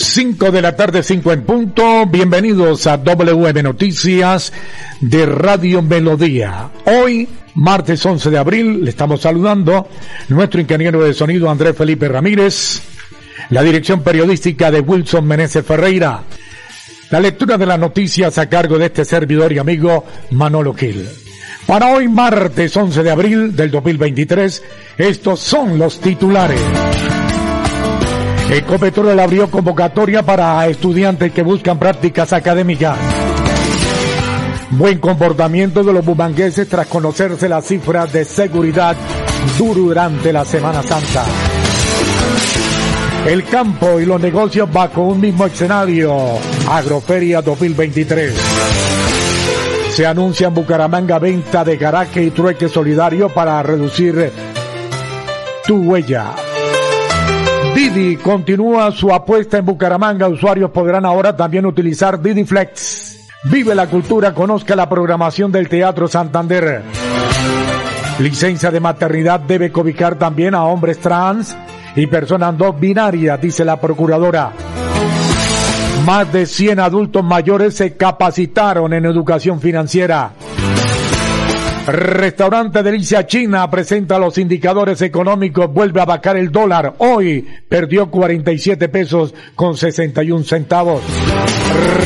5 de la tarde, 5 en punto. Bienvenidos a WM Noticias de Radio Melodía. Hoy, martes 11 de abril, le estamos saludando nuestro ingeniero de sonido Andrés Felipe Ramírez, la dirección periodística de Wilson Meneses Ferreira, la lectura de las noticias a cargo de este servidor y amigo Manolo Gil. Para hoy, martes 11 de abril del 2023, estos son los titulares. Ecopetrol abrió convocatoria para estudiantes que buscan prácticas académicas. Buen comportamiento de los bumangueses tras conocerse las cifras de seguridad durante la Semana Santa. El campo y los negocios bajo un mismo escenario. Agroferia 2023. Se anuncia en Bucaramanga venta de garaje y trueque solidario para reducir tu huella. Didi continúa su apuesta en Bucaramanga. Usuarios podrán ahora también utilizar Didi Flex. Vive la cultura, conozca la programación del Teatro Santander. Licencia de maternidad debe cobijar también a hombres trans y personas no binarias, dice la procuradora. Más de 100 adultos mayores se capacitaron en educación financiera. Restaurante Delicia China presenta los indicadores económicos, vuelve a bajar el dólar. Hoy perdió 47 pesos con 61 centavos.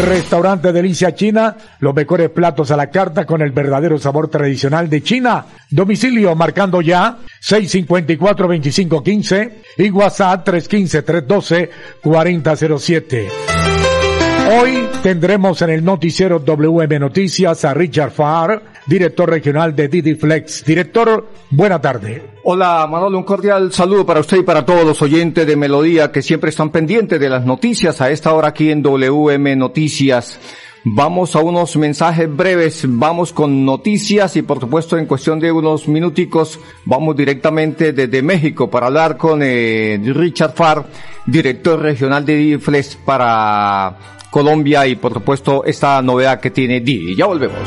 Restaurante Delicia China, los mejores platos a la carta con el verdadero sabor tradicional de China. Domicilio marcando ya 654-2515 y WhatsApp 315-312-4007. Hoy tendremos en el noticiero WM Noticias a Richard Farr, director regional de Didi Flex. Director, buena tarde. Hola Manolo, un cordial saludo para usted y para todos los oyentes de Melodía que siempre están pendientes de las noticias a esta hora aquí en WM Noticias. Vamos a unos mensajes breves, vamos con noticias y por supuesto en cuestión de unos minuticos vamos directamente desde México para hablar con eh, Richard Farr, director regional de Didi Flex para Colombia y por supuesto esta novedad que tiene Didi. Ya volvemos.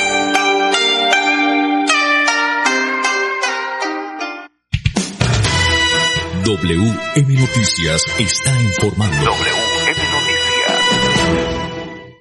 WM Noticias está informando. WM Noticias.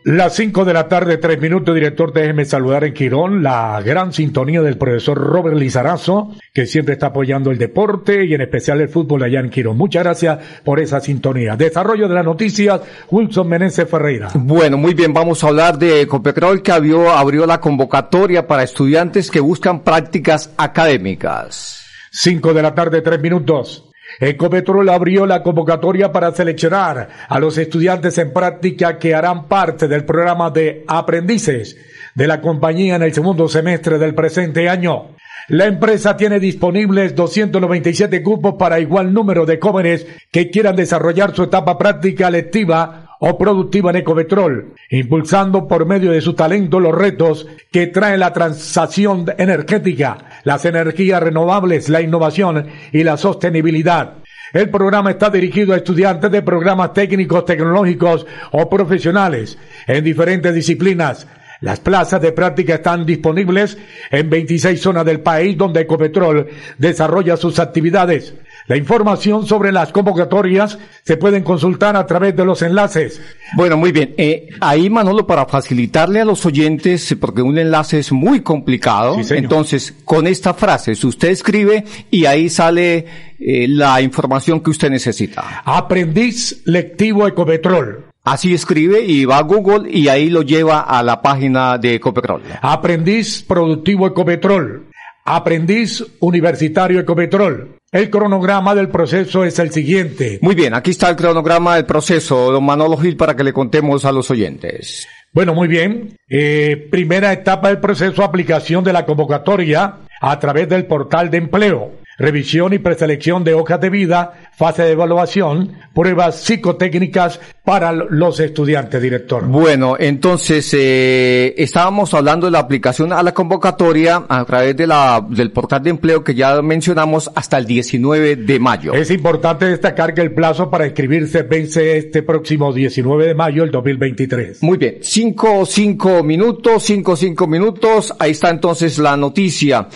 Las 5 de la tarde, 3 minutos, director, déjeme saludar en Quirón la gran sintonía del profesor Robert Lizarazo, que siempre está apoyando el deporte y en especial el fútbol allá en Quirón. Muchas gracias por esa sintonía. Desarrollo de las noticias, Wilson Meneses Ferreira. Bueno, muy bien, vamos a hablar de Ecopetrol que abrió, abrió la convocatoria para estudiantes que buscan prácticas académicas. 5 de la tarde, 3 minutos. Ecopetrol abrió la convocatoria para seleccionar a los estudiantes en práctica que harán parte del programa de aprendices de la compañía en el segundo semestre del presente año. La empresa tiene disponibles 297 cupos para igual número de jóvenes que quieran desarrollar su etapa práctica lectiva o productiva en Ecopetrol, impulsando por medio de su talento los retos que trae la transacción energética, las energías renovables, la innovación y la sostenibilidad. El programa está dirigido a estudiantes de programas técnicos, tecnológicos o profesionales en diferentes disciplinas. Las plazas de práctica están disponibles en 26 zonas del país donde Ecopetrol desarrolla sus actividades. La información sobre las convocatorias se pueden consultar a través de los enlaces. Bueno, muy bien. Eh, ahí, Manolo, para facilitarle a los oyentes, porque un enlace es muy complicado, entonces, con esta frase, usted escribe y ahí sale eh, la información que usted necesita. Aprendiz lectivo Ecopetrol. Así escribe y va a Google y ahí lo lleva a la página de Ecopetrol. Aprendiz productivo Ecopetrol. Aprendiz universitario Ecopetrol. El cronograma del proceso es el siguiente. Muy bien, aquí está el cronograma del proceso, don Manolo Gil, para que le contemos a los oyentes. Bueno, muy bien. Eh, primera etapa del proceso, aplicación de la convocatoria a través del portal de empleo revisión y preselección de hojas de vida, fase de evaluación, pruebas psicotécnicas para los estudiantes, director. Bueno, entonces eh, estábamos hablando de la aplicación a la convocatoria a través de la del portal de empleo que ya mencionamos hasta el 19 de mayo. Es importante destacar que el plazo para inscribirse vence este próximo 19 de mayo del 2023. Muy bien, cinco, cinco minutos, cinco, cinco minutos. Ahí está entonces la noticia.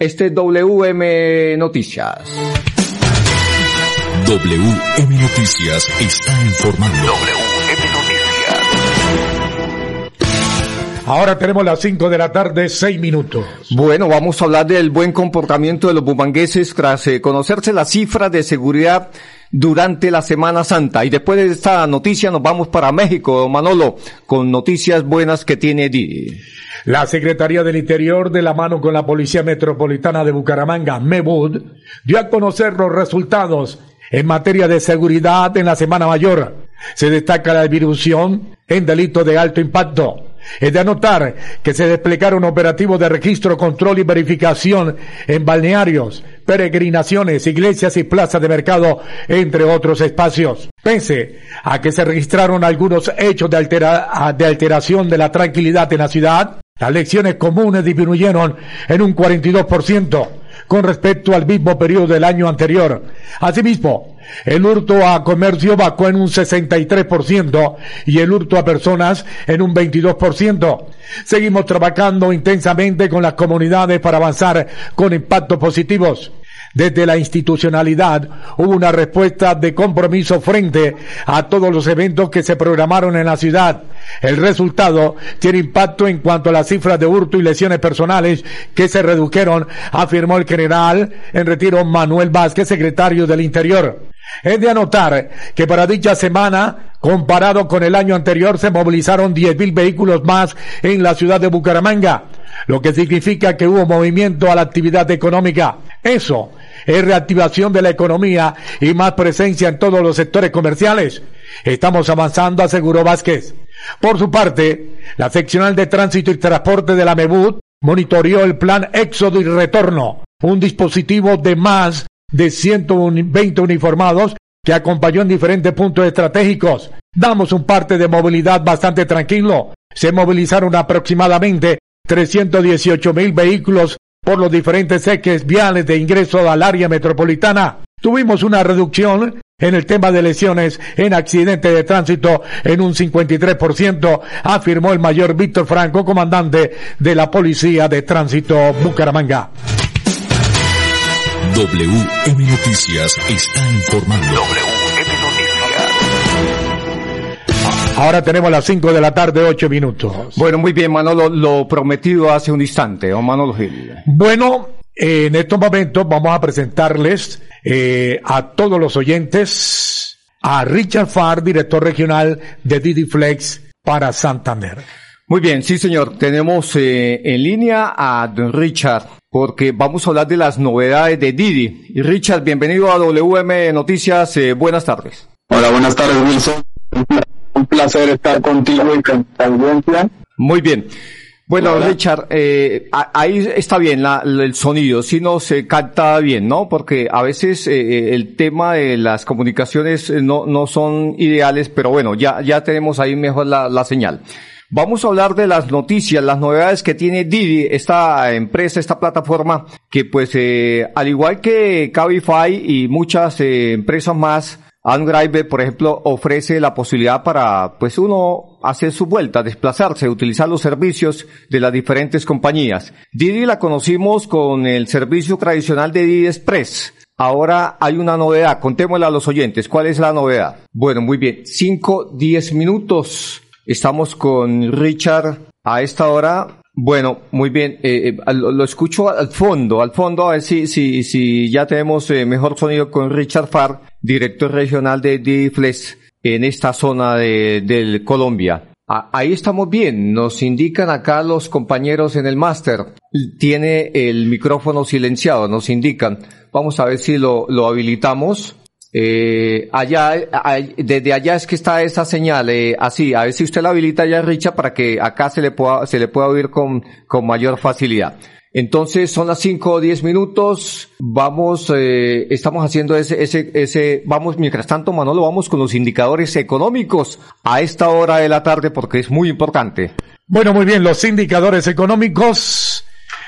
Este es WM Noticias. WM Noticias está informando. Ahora tenemos las 5 de la tarde, 6 minutos. Bueno, vamos a hablar del buen comportamiento de los bumangueses tras eh, conocerse las cifras de seguridad durante la Semana Santa. Y después de esta noticia nos vamos para México, Manolo, con noticias buenas que tiene Didi. La Secretaría del Interior, de la mano con la Policía Metropolitana de Bucaramanga, MEBUD, dio a conocer los resultados en materia de seguridad en la Semana Mayor. Se destaca la distribución en delitos de alto impacto. Es de anotar que se desplegaron operativos de registro, control y verificación en balnearios, peregrinaciones, iglesias y plazas de mercado, entre otros espacios. Pese a que se registraron algunos hechos de, de alteración de la tranquilidad en la ciudad, las lecciones comunes disminuyeron en un 42% con respecto al mismo periodo del año anterior. Asimismo, el hurto a comercio bajó en un 63% y el hurto a personas en un 22%. Seguimos trabajando intensamente con las comunidades para avanzar con impactos positivos. Desde la institucionalidad hubo una respuesta de compromiso frente a todos los eventos que se programaron en la ciudad. El resultado tiene impacto en cuanto a las cifras de hurto y lesiones personales que se redujeron, afirmó el general en retiro Manuel Vázquez, secretario del Interior. Es de anotar que para dicha semana, comparado con el año anterior, se movilizaron 10.000 vehículos más en la ciudad de Bucaramanga, lo que significa que hubo movimiento a la actividad económica. Eso es reactivación de la economía y más presencia en todos los sectores comerciales. Estamos avanzando, aseguró Vázquez. Por su parte, la seccional de tránsito y transporte de la MEBUD monitoreó el plan Éxodo y Retorno, un dispositivo de más de 120 uniformados que acompañó en diferentes puntos estratégicos. Damos un parte de movilidad bastante tranquilo. Se movilizaron aproximadamente 318 mil vehículos por los diferentes ejes viales de ingreso al área metropolitana. Tuvimos una reducción en el tema de lesiones en accidentes de tránsito en un 53%, afirmó el mayor Víctor Franco, comandante de la Policía de Tránsito Bucaramanga. WM Noticias está informando. Ahora tenemos las 5 de la tarde, 8 minutos. Bueno, muy bien, Manolo, lo prometido hace un instante, o Manolo Gil. Bueno, en estos momentos vamos a presentarles eh, a todos los oyentes a Richard Farr, director regional de Didi Flex para Santander. Muy bien, sí señor, tenemos eh, en línea a Richard porque vamos a hablar de las novedades de Didi. Y Richard, bienvenido a WM Noticias, eh, buenas tardes. Hola, buenas tardes Wilson un placer estar contigo y con la audiencia. Muy bien. Bueno, Richard, eh, ahí está bien la, el sonido, si no se capta bien, ¿no? Porque a veces eh, eh, el tema de las comunicaciones eh, no, no son ideales, pero bueno, ya, ya tenemos ahí mejor la, la señal. Vamos a hablar de las noticias, las novedades que tiene Didi, esta empresa, esta plataforma, que pues eh, al igual que Cabify y muchas eh, empresas más, AndDrive, por ejemplo, ofrece la posibilidad para, pues uno hacer su vuelta, desplazarse, utilizar los servicios de las diferentes compañías. Didi la conocimos con el servicio tradicional de Didi Express, ahora hay una novedad. Contémosle a los oyentes. ¿Cuál es la novedad? Bueno, muy bien. Cinco, diez minutos. Estamos con Richard a esta hora. Bueno, muy bien. Eh, eh, lo, escucho al fondo, al fondo, a ver si, si, si ya tenemos eh, mejor sonido con Richard Farr, director regional de DIFLES en esta zona de, del Colombia. Ahí estamos bien, nos indican acá los compañeros en el máster. Tiene el micrófono silenciado, nos indican. Vamos a ver si lo, lo habilitamos. Eh, allá, desde allá es que está esa señal, eh, así, a ver si usted la habilita ya, Richa, para que acá se le pueda, se le pueda oír con, con mayor facilidad. Entonces son las 5 o 10 minutos, vamos, eh, estamos haciendo ese, ese, ese, vamos, mientras tanto Manolo, vamos con los indicadores económicos a esta hora de la tarde porque es muy importante. Bueno, muy bien, los indicadores económicos,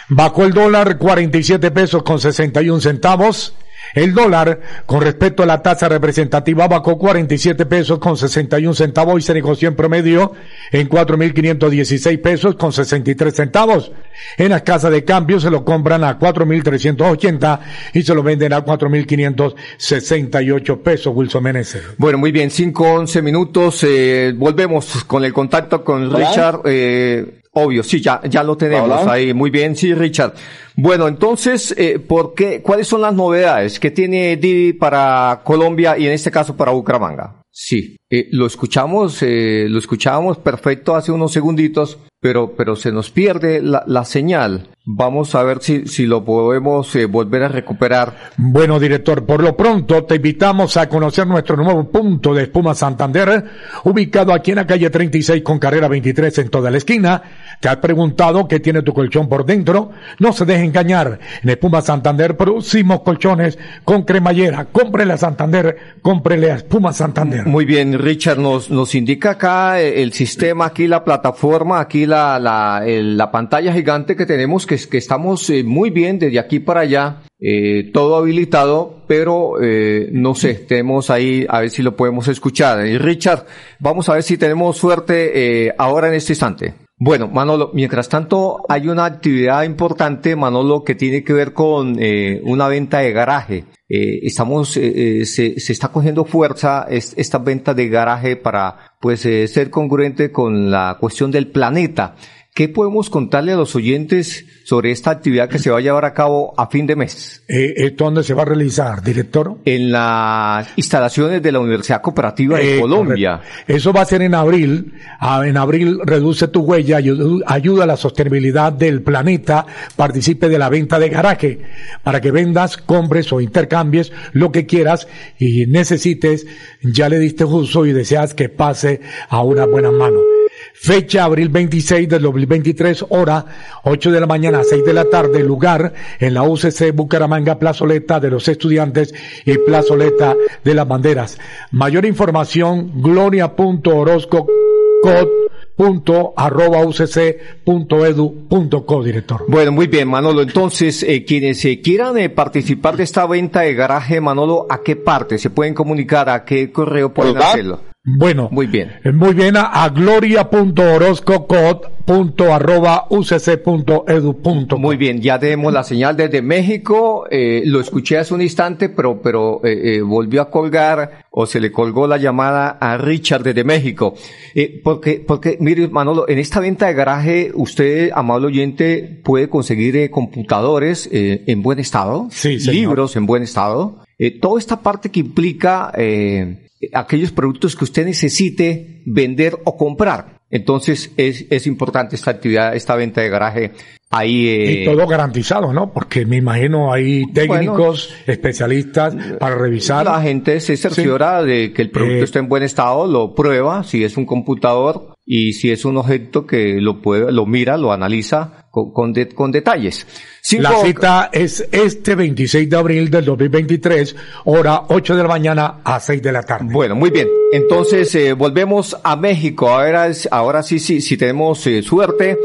bajó el dólar 47 pesos con 61 centavos, el dólar, con respecto a la tasa representativa, bajó 47 pesos con 61 centavos y se negoció en promedio en 4.516 pesos con 63 centavos. En las casas de cambio se lo compran a 4.380 y se lo venden a 4.568 pesos, Wilson Meneses. Bueno, muy bien, 5, 11 minutos. Eh, volvemos con el contacto con Richard. Eh, Obvio, sí, ya, ya lo tenemos ahí. Muy bien, sí, Richard. Bueno, entonces, eh, ¿por qué, ¿cuáles son las novedades que tiene Didi para Colombia y en este caso para Bucaramanga? Sí, eh, lo escuchamos, eh, lo escuchábamos perfecto hace unos segunditos, pero, pero se nos pierde la, la señal. Vamos a ver si, si lo podemos eh, volver a recuperar. Bueno, director, por lo pronto te invitamos a conocer nuestro nuevo punto de Espuma Santander, ubicado aquí en la calle 36 con carrera 23 en toda la esquina. Te has preguntado qué tiene tu colchón por dentro. No se deje engañar. En Espuma Santander producimos colchones con cremallera. Cómprele a Santander, cómprele a Espuma Santander. Muy bien, Richard, nos, nos indica acá eh, el sistema, aquí la plataforma, aquí la, la, la pantalla gigante que tenemos, que, que estamos eh, muy bien desde aquí para allá, eh, todo habilitado, pero eh, no sé, tenemos ahí, a ver si lo podemos escuchar. Y Richard, vamos a ver si tenemos suerte eh, ahora en este instante. Bueno, Manolo, mientras tanto hay una actividad importante, Manolo, que tiene que ver con eh, una venta de garaje. Eh, estamos, eh, eh, se, se, está cogiendo fuerza es, esta venta de garaje para, pues, eh, ser congruente con la cuestión del planeta. ¿Qué podemos contarle a los oyentes sobre esta actividad que se va a llevar a cabo a fin de mes? Eh, ¿Esto dónde se va a realizar, director? En las instalaciones de la Universidad Cooperativa de Eh, Colombia. correcto. Eso va a ser en abril. Ah, En abril reduce tu huella, ayu- ayuda a la sostenibilidad del planeta, participe de la venta de garaje para que vendas, compres o intercambies lo que quieras y necesites. Ya le diste uso y deseas que pase a una buena mano. Fecha abril 26 del 2023, hora 8 de la mañana a 6 de la tarde, lugar en la UCC Bucaramanga, plazoleta de los estudiantes y plazoleta de las banderas. Mayor información, gloria.orozco.arroba.ucc.edu.co, director. Bueno, muy bien, Manolo. Entonces, eh, quienes eh, quieran eh, participar de esta venta de garaje, Manolo, ¿a qué parte se pueden comunicar? ¿A qué correo pueden ¿Verdad? hacerlo? Bueno, Muy bien. eh, muy bien, a, a gloria.orozco.ucc.edu.co. Muy bien, ya tenemos la señal desde México. eh, lo escuché hace un instante, pero, pero eh, eh, volvió a colgar o se le colgó la llamada a Richard desde México. Porque, porque, mire, Manolo, en esta venta de garaje, usted, amable oyente, puede conseguir computadores en buen estado, Sí, libros en buen estado, toda esta parte que implica eh, aquellos productos que usted necesite vender o comprar. Entonces es, es importante esta actividad, esta venta de garaje ahí. eh, Y todo garantizado, ¿no? Porque me imagino hay técnicos, especialistas para revisar. La gente se cerciora de que el producto Eh, está en buen estado, lo prueba, si es un computador y si es un objeto que lo puede, lo mira, lo analiza con, con, de- con detalles. Cinco- La cita es este 26 de abril del 2023, hora 8 de la mañana a 6 de la tarde. Bueno, muy bien. Entonces, eh, volvemos a México. Ahora, es- ahora sí, sí, sí tenemos eh, suerte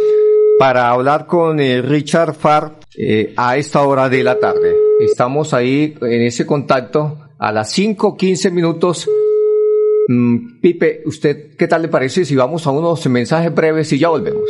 para hablar con eh, Richard Farr eh, a esta hora de la tarde. Estamos ahí en ese contacto a las 5.15 minutos. Mm, Pipe, ¿usted qué tal le parece si vamos a unos mensajes breves y ya volvemos?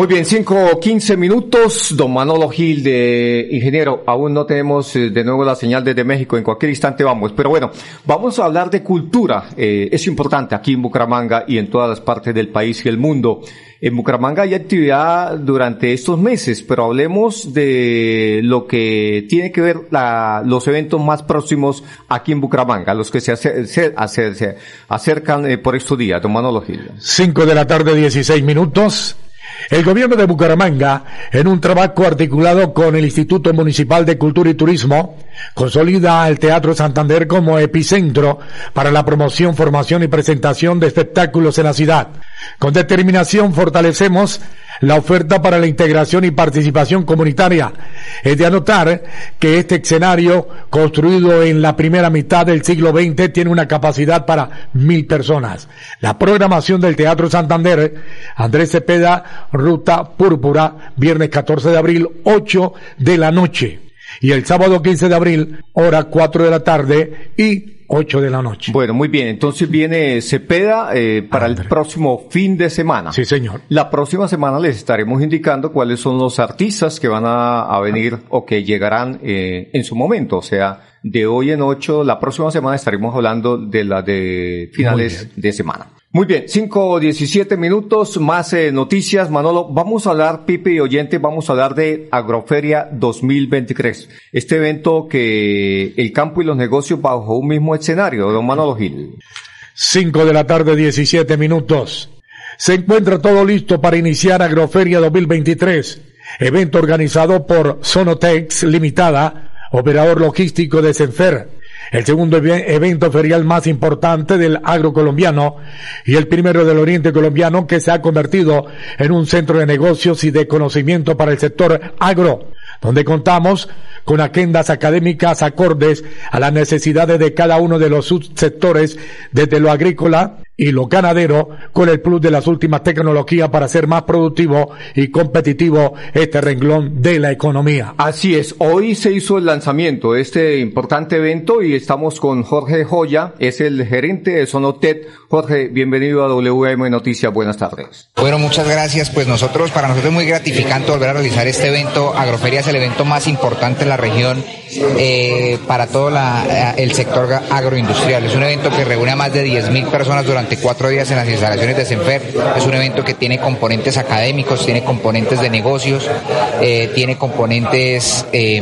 Muy bien, cinco o quince minutos. Don Manolo Gil de Ingeniero, aún no tenemos eh, de nuevo la señal desde México. En cualquier instante vamos. Pero bueno, vamos a hablar de cultura. Eh, es importante aquí en Bucaramanga y en todas las partes del país y el mundo. En Bucaramanga hay actividad durante estos meses, pero hablemos de lo que tiene que ver la, los eventos más próximos aquí en Bucaramanga, los que se, acer- se- acer- se acercan eh, por estos días. Don Manolo Gil. 5 de la tarde, 16 minutos. El gobierno de Bucaramanga, en un trabajo articulado con el Instituto Municipal de Cultura y Turismo, consolida al Teatro Santander como epicentro para la promoción, formación y presentación de espectáculos en la ciudad. Con determinación fortalecemos la oferta para la integración y participación comunitaria. Es de anotar que este escenario, construido en la primera mitad del siglo XX, tiene una capacidad para mil personas. La programación del Teatro Santander, Andrés Cepeda, Ruta Púrpura, viernes 14 de abril, 8 de la noche. Y el sábado 15 de abril, hora 4 de la tarde y 8 de la noche. Bueno, muy bien. Entonces viene Cepeda eh, para el próximo fin de semana. Sí, señor. La próxima semana les estaremos indicando cuáles son los artistas que van a, a venir o que llegarán eh, en su momento. O sea, de hoy en ocho, la próxima semana estaremos hablando de la de finales de semana. Muy bien, cinco o diecisiete minutos, más eh, noticias. Manolo, vamos a hablar, Pipe y oyente, vamos a hablar de Agroferia 2023. Este evento que el campo y los negocios bajo un mismo escenario, don Manolo Gil. 5 de la tarde, 17 minutos. Se encuentra todo listo para iniciar Agroferia 2023, evento organizado por Sonotex Limitada, operador logístico de Senfer. El segundo eve- evento ferial más importante del agro colombiano y el primero del oriente colombiano que se ha convertido en un centro de negocios y de conocimiento para el sector agro, donde contamos con agendas académicas acordes a las necesidades de cada uno de los subsectores, desde lo agrícola y lo ganadero, con el plus de las últimas tecnologías para ser más productivo y competitivo este renglón de la economía. Así es, hoy se hizo el lanzamiento de este importante evento y estamos con Jorge Joya, es el gerente de Sonotet. Jorge, bienvenido a WM Noticias, buenas tardes. Bueno, muchas gracias. Pues nosotros, para nosotros es muy gratificante volver a realizar este evento. Agroferia es el evento más importante en la región eh, para todo la- el sector agroindustrial. Es un evento que reúne a más de 10.000 personas durante cuatro días en las instalaciones de Senfer. Es un evento que tiene componentes académicos, tiene componentes de negocios, eh, tiene componentes eh,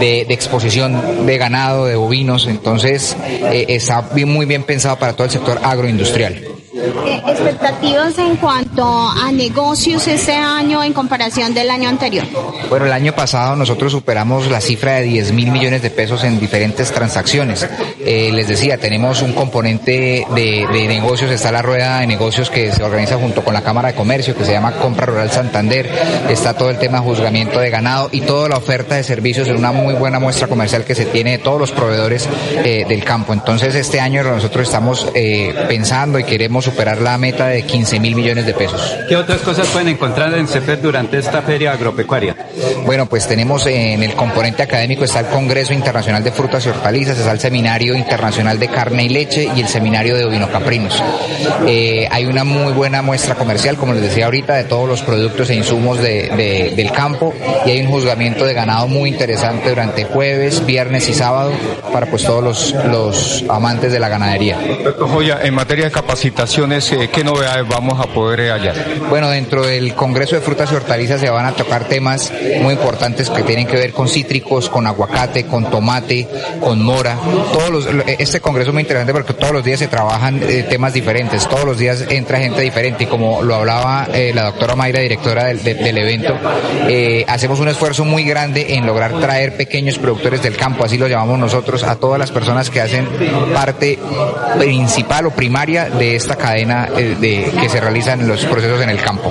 de, de exposición de ganado, de bovinos. Entonces, eh, está muy bien pensado para todo el sector agroindustrial. Eh, expectativas en cuanto a negocios este año en comparación del año anterior. Bueno, el año pasado nosotros superamos la cifra de 10 mil millones de pesos en diferentes transacciones. Eh, les decía, tenemos un componente de, negocios, está la rueda de negocios que se organiza junto con la Cámara de Comercio, que se llama Compra Rural Santander, está todo el tema de juzgamiento de ganado y toda la oferta de servicios en una muy buena muestra comercial que se tiene de todos los proveedores eh, del campo. Entonces este año nosotros estamos eh, pensando y queremos superar la meta de 15 mil millones de pesos. ¿Qué otras cosas pueden encontrar en CEPER durante esta feria agropecuaria? Bueno, pues tenemos en el componente académico está el Congreso Internacional de Frutas y Hortalizas, está el Seminario Internacional de Carne y Leche y el Seminario de Ovinocaprinos. Eh, hay una muy buena muestra comercial, como les decía ahorita, de todos los productos e insumos de- de- del campo y hay un juzgamiento de ganado muy interesante durante jueves, viernes y sábado para pues todos los, los amantes de la ganadería. Doctor Joya, en materia de capacitación, eh, ¿qué novedades vamos a poder eh, hallar? Bueno, dentro del Congreso de Frutas y Hortalizas se van a tocar temas muy importantes que tienen que ver con cítricos, con aguacate, con tomate, con mora. Todos los, este Congreso es muy interesante porque todos los días se trabajan temas diferentes, todos los días entra gente diferente y como lo hablaba la doctora Mayra, directora del evento, hacemos un esfuerzo muy grande en lograr traer pequeños productores del campo, así lo llamamos nosotros, a todas las personas que hacen parte principal o primaria de esta cadena eh, de, que se realizan los procesos en el campo.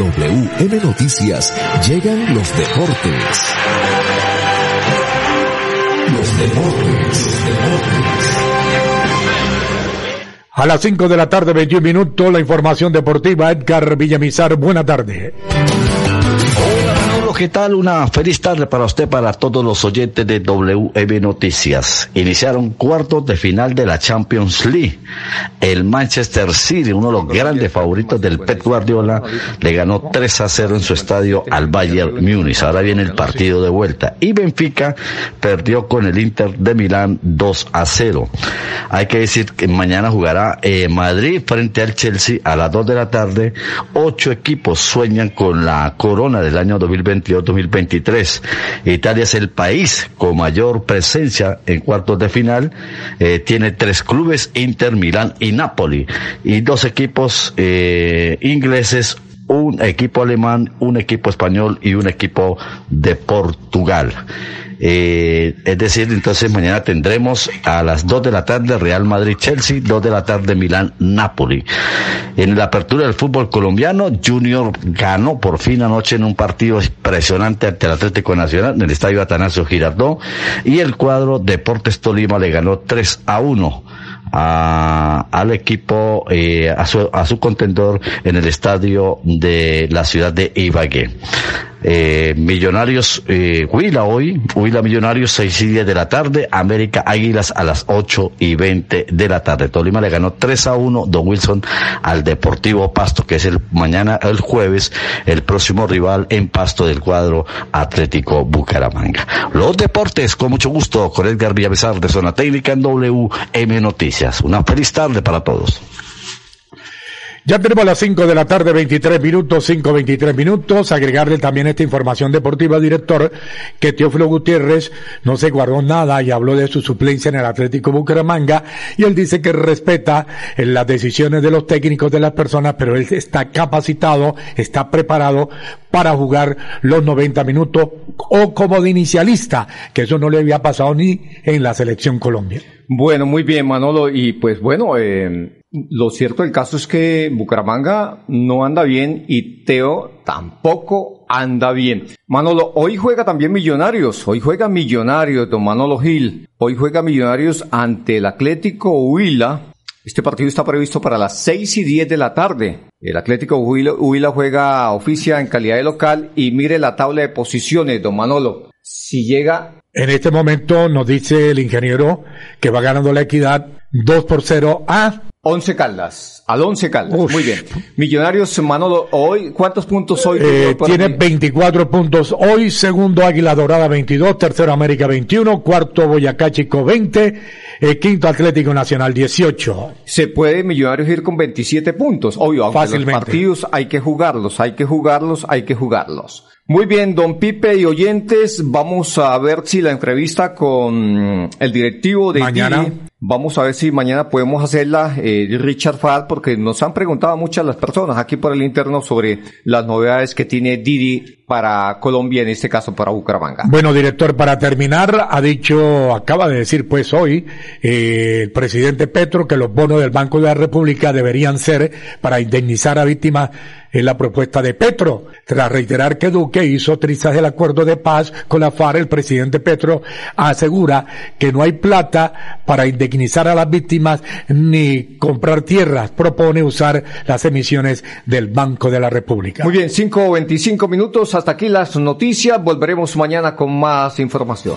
WM Noticias llegan los deportes. Los deportes, los deportes. A las 5 de la tarde, 21 minutos, la información deportiva. Edgar Villamizar, buena tarde. ¿Qué tal? Una feliz tarde para usted, para todos los oyentes de WM Noticias. Iniciaron cuartos de final de la Champions League. El Manchester City, uno de los grandes favoritos del Pep Guardiola, le ganó 3 a 0 en su estadio al Bayern Múnich. Ahora viene el partido de vuelta. Y Benfica perdió con el Inter de Milán 2 a 0. Hay que decir que mañana jugará eh, Madrid frente al Chelsea a las 2 de la tarde. Ocho equipos sueñan con la corona del año 2021 2023. Italia es el país con mayor presencia en cuartos de final. Eh, tiene tres clubes, Inter, Milán y Napoli. Y dos equipos eh, ingleses, un equipo alemán, un equipo español y un equipo de Portugal. Eh, es decir, entonces mañana tendremos a las 2 de la tarde Real Madrid-Chelsea, 2 de la tarde Milán-Napoli. En la apertura del fútbol colombiano, Junior ganó por fin anoche en un partido impresionante ante el Atlético Nacional en el Estadio Atanasio Girardot y el cuadro Deportes Tolima le ganó 3 a 1 a, al equipo, eh, a, su, a su contendor en el estadio de la ciudad de Ibagué. Eh, Millonarios eh, Huila hoy, Huila Millonarios 6 y 10 de la tarde, América Águilas a las 8 y 20 de la tarde. Tolima le ganó 3 a 1 Don Wilson al Deportivo Pasto, que es el mañana, el jueves, el próximo rival en Pasto del cuadro Atlético Bucaramanga. Los deportes, con mucho gusto, con Edgar Villavesar de Zona Técnica en WM Noticias. Una feliz tarde para todos. Ya tenemos las 5 de la tarde, 23 minutos, 5, 23 minutos. Agregarle también esta información deportiva, director, que Teófilo Gutiérrez no se guardó nada y habló de su suplencia en el Atlético Bucaramanga. Y él dice que respeta las decisiones de los técnicos de las personas, pero él está capacitado, está preparado para jugar los 90 minutos o como de inicialista, que eso no le había pasado ni en la selección Colombia. Bueno, muy bien, Manolo. Y pues bueno, eh, lo cierto del caso es que Bucaramanga no anda bien y Teo tampoco anda bien. Manolo, hoy juega también Millonarios. Hoy juega Millonarios, don Manolo Gil. Hoy juega Millonarios ante el Atlético Huila. Este partido está previsto para las seis y diez de la tarde. El Atlético Huila, Huila juega oficia en calidad de local y mire la tabla de posiciones, don Manolo. Si llega en este momento nos dice el ingeniero que va ganando la equidad 2 por 0 a Once Caldas, al Once Caldas. Muy bien. Millonarios, Manolo, hoy, ¿cuántos puntos hoy? Eh, tiene 24 puntos hoy, segundo Águila Dorada 22, tercero América 21, cuarto Boyacá Chico 20, eh, quinto Atlético Nacional 18. Se puede Millonarios ir con 27 puntos, obvio, Fácilmente. los partidos hay que jugarlos, hay que jugarlos, hay que jugarlos. Muy bien, don Pipe y oyentes, vamos a ver si la entrevista con el directivo de mañana. Vamos a ver si mañana podemos hacerla, eh, Richard Fad, porque nos han preguntado muchas las personas aquí por el interno sobre las novedades que tiene Didi para Colombia, en este caso para Bucaramanga. Bueno, director, para terminar, ha dicho, acaba de decir pues hoy, eh, el presidente Petro que los bonos del Banco de la República deberían ser para indemnizar a víctimas en la propuesta de Petro. Tras reiterar que Duque hizo trizas el acuerdo de paz con la FARC, el presidente Petro asegura que no hay plata para indemnizar a las víctimas ni comprar tierras. Propone usar las emisiones del Banco de la República. Muy bien, 5 o 25 minutos. Hasta aquí las noticias. Volveremos mañana con más información.